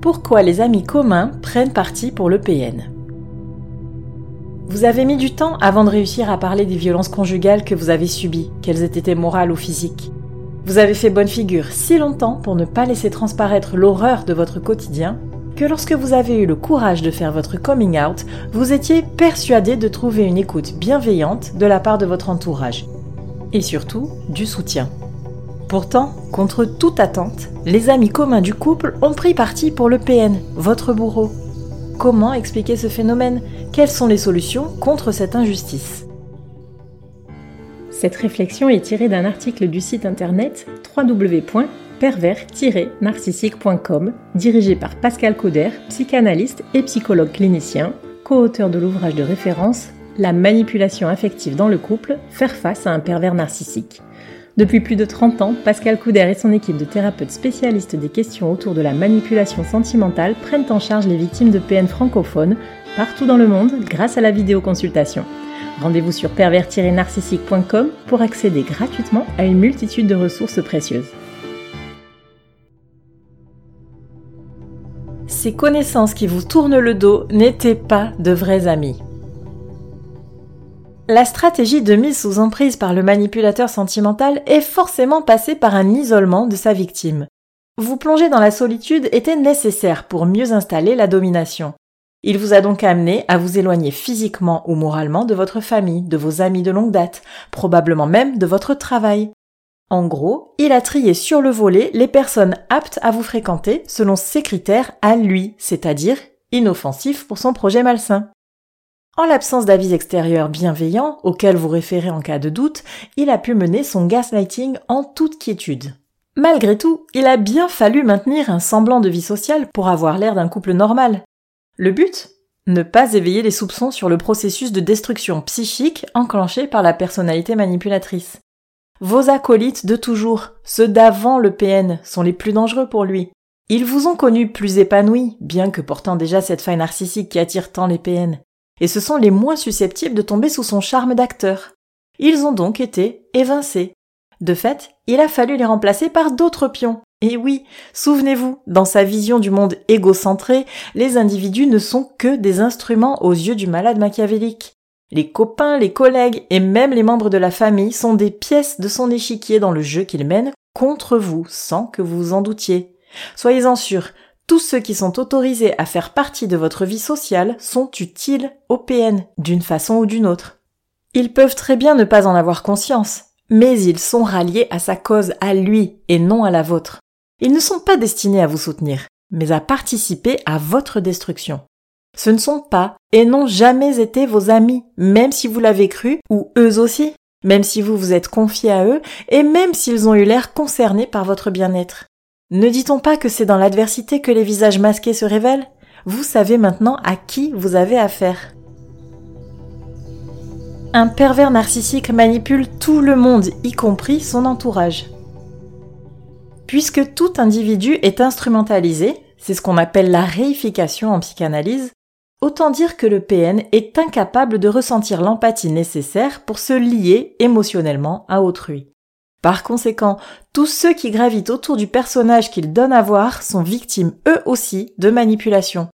pourquoi les amis communs prennent parti pour le PN. Vous avez mis du temps avant de réussir à parler des violences conjugales que vous avez subies, qu'elles aient été morales ou physiques. Vous avez fait bonne figure si longtemps pour ne pas laisser transparaître l'horreur de votre quotidien que lorsque vous avez eu le courage de faire votre coming out, vous étiez persuadé de trouver une écoute bienveillante de la part de votre entourage. Et surtout, du soutien. Pourtant, contre toute attente, les amis communs du couple ont pris parti pour le PN, votre bourreau. Comment expliquer ce phénomène? Quelles sont les solutions contre cette injustice? Cette réflexion est tirée d'un article du site internet www.pervers-narcissique.com, dirigé par Pascal Cauder, psychanalyste et psychologue clinicien, co-auteur de l'ouvrage de référence La manipulation affective dans le couple, faire face à un pervers narcissique. Depuis plus de 30 ans, Pascal Couder et son équipe de thérapeutes spécialistes des questions autour de la manipulation sentimentale prennent en charge les victimes de PN francophones partout dans le monde grâce à la vidéoconsultation. Rendez-vous sur pervers-narcissique.com pour accéder gratuitement à une multitude de ressources précieuses. Ces connaissances qui vous tournent le dos n'étaient pas de vrais amis. La stratégie de mise sous emprise par le manipulateur sentimental est forcément passée par un isolement de sa victime. Vous plonger dans la solitude était nécessaire pour mieux installer la domination. Il vous a donc amené à vous éloigner physiquement ou moralement de votre famille, de vos amis de longue date, probablement même de votre travail. En gros, il a trié sur le volet les personnes aptes à vous fréquenter selon ses critères à lui, c'est-à-dire inoffensifs pour son projet malsain. En l'absence d'avis extérieurs bienveillants auxquels vous référez en cas de doute, il a pu mener son gaslighting en toute quiétude. Malgré tout, il a bien fallu maintenir un semblant de vie sociale pour avoir l'air d'un couple normal. Le but? Ne pas éveiller les soupçons sur le processus de destruction psychique enclenché par la personnalité manipulatrice. Vos acolytes de toujours, ceux d'avant le PN, sont les plus dangereux pour lui. Ils vous ont connu plus épanouis, bien que portant déjà cette faille narcissique qui attire tant les PN et ce sont les moins susceptibles de tomber sous son charme d'acteur. Ils ont donc été évincés. De fait, il a fallu les remplacer par d'autres pions. Et oui, souvenez-vous, dans sa vision du monde égocentré, les individus ne sont que des instruments aux yeux du malade machiavélique. Les copains, les collègues et même les membres de la famille sont des pièces de son échiquier dans le jeu qu'il mène contre vous sans que vous en doutiez. Soyez-en sûrs, tous ceux qui sont autorisés à faire partie de votre vie sociale sont utiles au PN, d'une façon ou d'une autre. Ils peuvent très bien ne pas en avoir conscience, mais ils sont ralliés à sa cause à lui et non à la vôtre. Ils ne sont pas destinés à vous soutenir, mais à participer à votre destruction. Ce ne sont pas et n'ont jamais été vos amis, même si vous l'avez cru, ou eux aussi, même si vous vous êtes confié à eux, et même s'ils ont eu l'air concernés par votre bien-être. Ne dit-on pas que c'est dans l'adversité que les visages masqués se révèlent? Vous savez maintenant à qui vous avez affaire. Un pervers narcissique manipule tout le monde, y compris son entourage. Puisque tout individu est instrumentalisé, c'est ce qu'on appelle la réification en psychanalyse, autant dire que le PN est incapable de ressentir l'empathie nécessaire pour se lier émotionnellement à autrui. Par conséquent, tous ceux qui gravitent autour du personnage qu'il donne à voir sont victimes eux aussi de manipulation.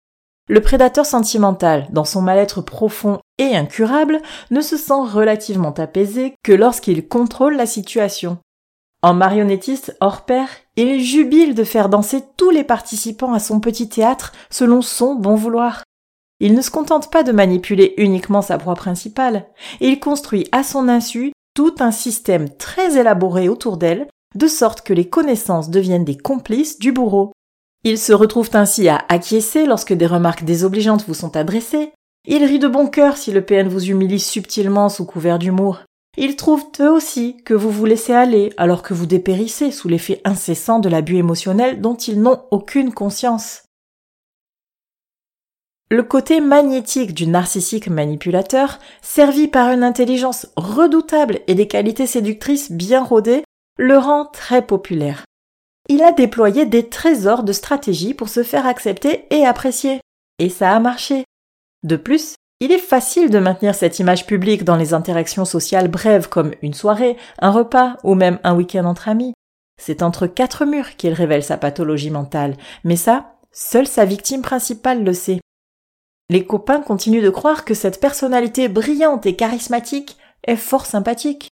Le prédateur sentimental, dans son mal-être profond et incurable, ne se sent relativement apaisé que lorsqu'il contrôle la situation. En marionnettiste hors pair, il jubile de faire danser tous les participants à son petit théâtre selon son bon vouloir. Il ne se contente pas de manipuler uniquement sa proie principale, il construit à son insu tout un système très élaboré autour d'elle, de sorte que les connaissances deviennent des complices du bourreau. Ils se retrouvent ainsi à acquiescer lorsque des remarques désobligeantes vous sont adressées. Ils rient de bon cœur si le PN vous humilie subtilement sous couvert d'humour. Ils trouvent eux aussi que vous vous laissez aller alors que vous dépérissez sous l'effet incessant de l'abus émotionnel dont ils n'ont aucune conscience. Le côté magnétique du narcissique manipulateur, servi par une intelligence redoutable et des qualités séductrices bien rodées, le rend très populaire. Il a déployé des trésors de stratégie pour se faire accepter et apprécier. Et ça a marché. De plus, il est facile de maintenir cette image publique dans les interactions sociales brèves comme une soirée, un repas ou même un week-end entre amis. C'est entre quatre murs qu'il révèle sa pathologie mentale, mais ça, Seule sa victime principale le sait. Les copains continuent de croire que cette personnalité brillante et charismatique est fort sympathique.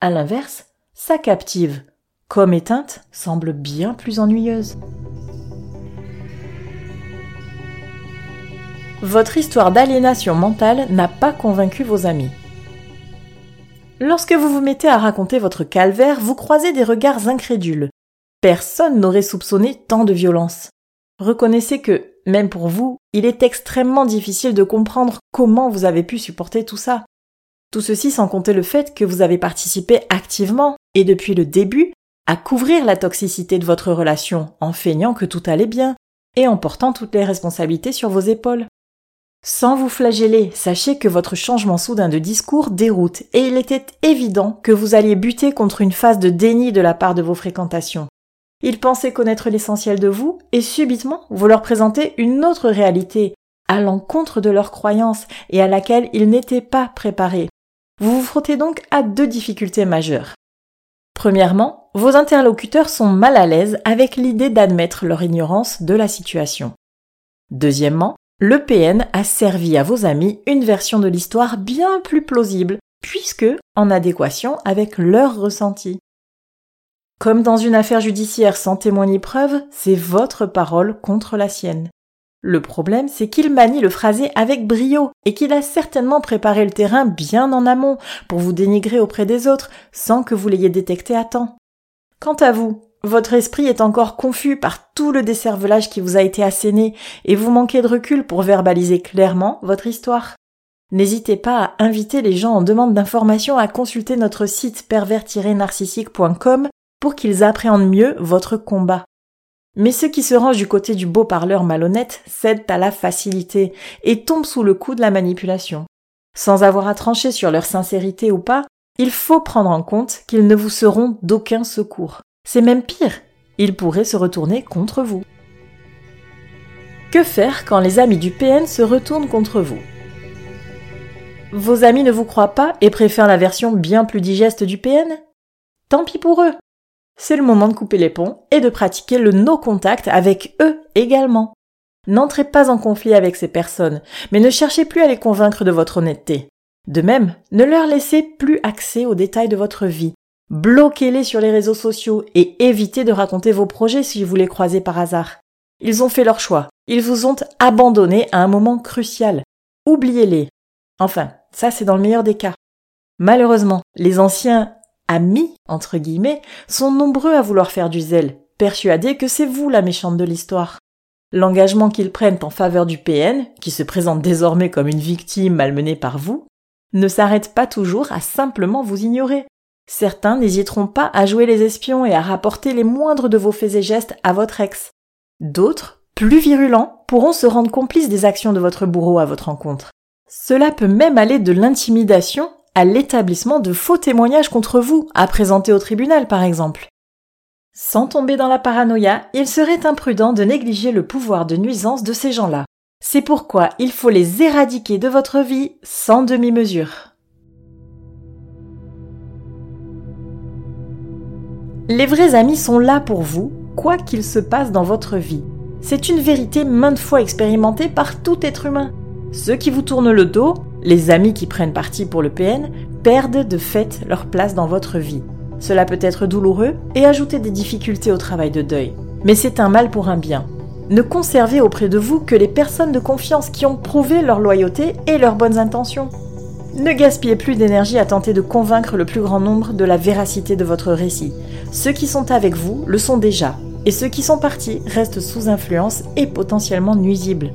À l'inverse, sa captive, comme éteinte, semble bien plus ennuyeuse. Votre histoire d'aliénation mentale n'a pas convaincu vos amis. Lorsque vous vous mettez à raconter votre calvaire, vous croisez des regards incrédules. Personne n'aurait soupçonné tant de violence. Reconnaissez que, même pour vous, il est extrêmement difficile de comprendre comment vous avez pu supporter tout ça. Tout ceci sans compter le fait que vous avez participé activement, et depuis le début, à couvrir la toxicité de votre relation en feignant que tout allait bien, et en portant toutes les responsabilités sur vos épaules. Sans vous flageller, sachez que votre changement soudain de discours déroute, et il était évident que vous alliez buter contre une phase de déni de la part de vos fréquentations. Ils pensaient connaître l'essentiel de vous, et subitement vous leur présentez une autre réalité, à l'encontre de leurs croyances et à laquelle ils n'étaient pas préparés. Vous vous frottez donc à deux difficultés majeures. Premièrement, vos interlocuteurs sont mal à l'aise avec l'idée d'admettre leur ignorance de la situation. Deuxièmement, le PN a servi à vos amis une version de l'histoire bien plus plausible, puisque en adéquation avec leur ressenti. Comme dans une affaire judiciaire sans témoin ni preuve, c'est votre parole contre la sienne. Le problème, c'est qu'il manie le phrasé avec brio et qu'il a certainement préparé le terrain bien en amont pour vous dénigrer auprès des autres sans que vous l'ayez détecté à temps. Quant à vous, votre esprit est encore confus par tout le décervelage qui vous a été asséné et vous manquez de recul pour verbaliser clairement votre histoire. N'hésitez pas à inviter les gens en demande d'informations à consulter notre site pervers-narcissique.com pour qu'ils appréhendent mieux votre combat. Mais ceux qui se rangent du côté du beau parleur malhonnête cèdent à la facilité et tombent sous le coup de la manipulation. Sans avoir à trancher sur leur sincérité ou pas, il faut prendre en compte qu'ils ne vous seront d'aucun secours. C'est même pire, ils pourraient se retourner contre vous. Que faire quand les amis du PN se retournent contre vous? Vos amis ne vous croient pas et préfèrent la version bien plus digeste du PN Tant pis pour eux, c'est le moment de couper les ponts et de pratiquer le no-contact avec eux également. N'entrez pas en conflit avec ces personnes, mais ne cherchez plus à les convaincre de votre honnêteté. De même, ne leur laissez plus accès aux détails de votre vie. Bloquez-les sur les réseaux sociaux et évitez de raconter vos projets si vous les croisez par hasard. Ils ont fait leur choix. Ils vous ont abandonné à un moment crucial. Oubliez-les. Enfin, ça c'est dans le meilleur des cas. Malheureusement, les anciens amis, entre guillemets, sont nombreux à vouloir faire du zèle, persuadés que c'est vous la méchante de l'histoire. L'engagement qu'ils prennent en faveur du PN, qui se présente désormais comme une victime malmenée par vous, ne s'arrête pas toujours à simplement vous ignorer. Certains n'hésiteront pas à jouer les espions et à rapporter les moindres de vos faits et gestes à votre ex. D'autres, plus virulents, pourront se rendre complices des actions de votre bourreau à votre rencontre. Cela peut même aller de l'intimidation à l'établissement de faux témoignages contre vous, à présenter au tribunal par exemple. Sans tomber dans la paranoïa, il serait imprudent de négliger le pouvoir de nuisance de ces gens-là. C'est pourquoi il faut les éradiquer de votre vie sans demi-mesure. Les vrais amis sont là pour vous, quoi qu'il se passe dans votre vie. C'est une vérité maintes fois expérimentée par tout être humain. Ceux qui vous tournent le dos, les amis qui prennent parti pour le PN, perdent de fait leur place dans votre vie. Cela peut être douloureux et ajouter des difficultés au travail de deuil. Mais c'est un mal pour un bien. Ne conservez auprès de vous que les personnes de confiance qui ont prouvé leur loyauté et leurs bonnes intentions. Ne gaspillez plus d'énergie à tenter de convaincre le plus grand nombre de la véracité de votre récit. Ceux qui sont avec vous le sont déjà, et ceux qui sont partis restent sous influence et potentiellement nuisibles.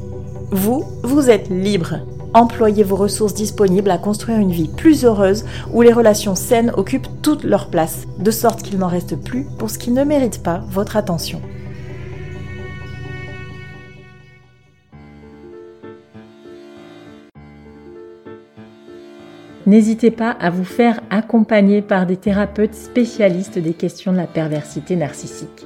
Vous, vous êtes libre. Employez vos ressources disponibles à construire une vie plus heureuse où les relations saines occupent toute leur place, de sorte qu'il n'en reste plus pour ce qui ne mérite pas votre attention. N'hésitez pas à vous faire accompagner par des thérapeutes spécialistes des questions de la perversité narcissique.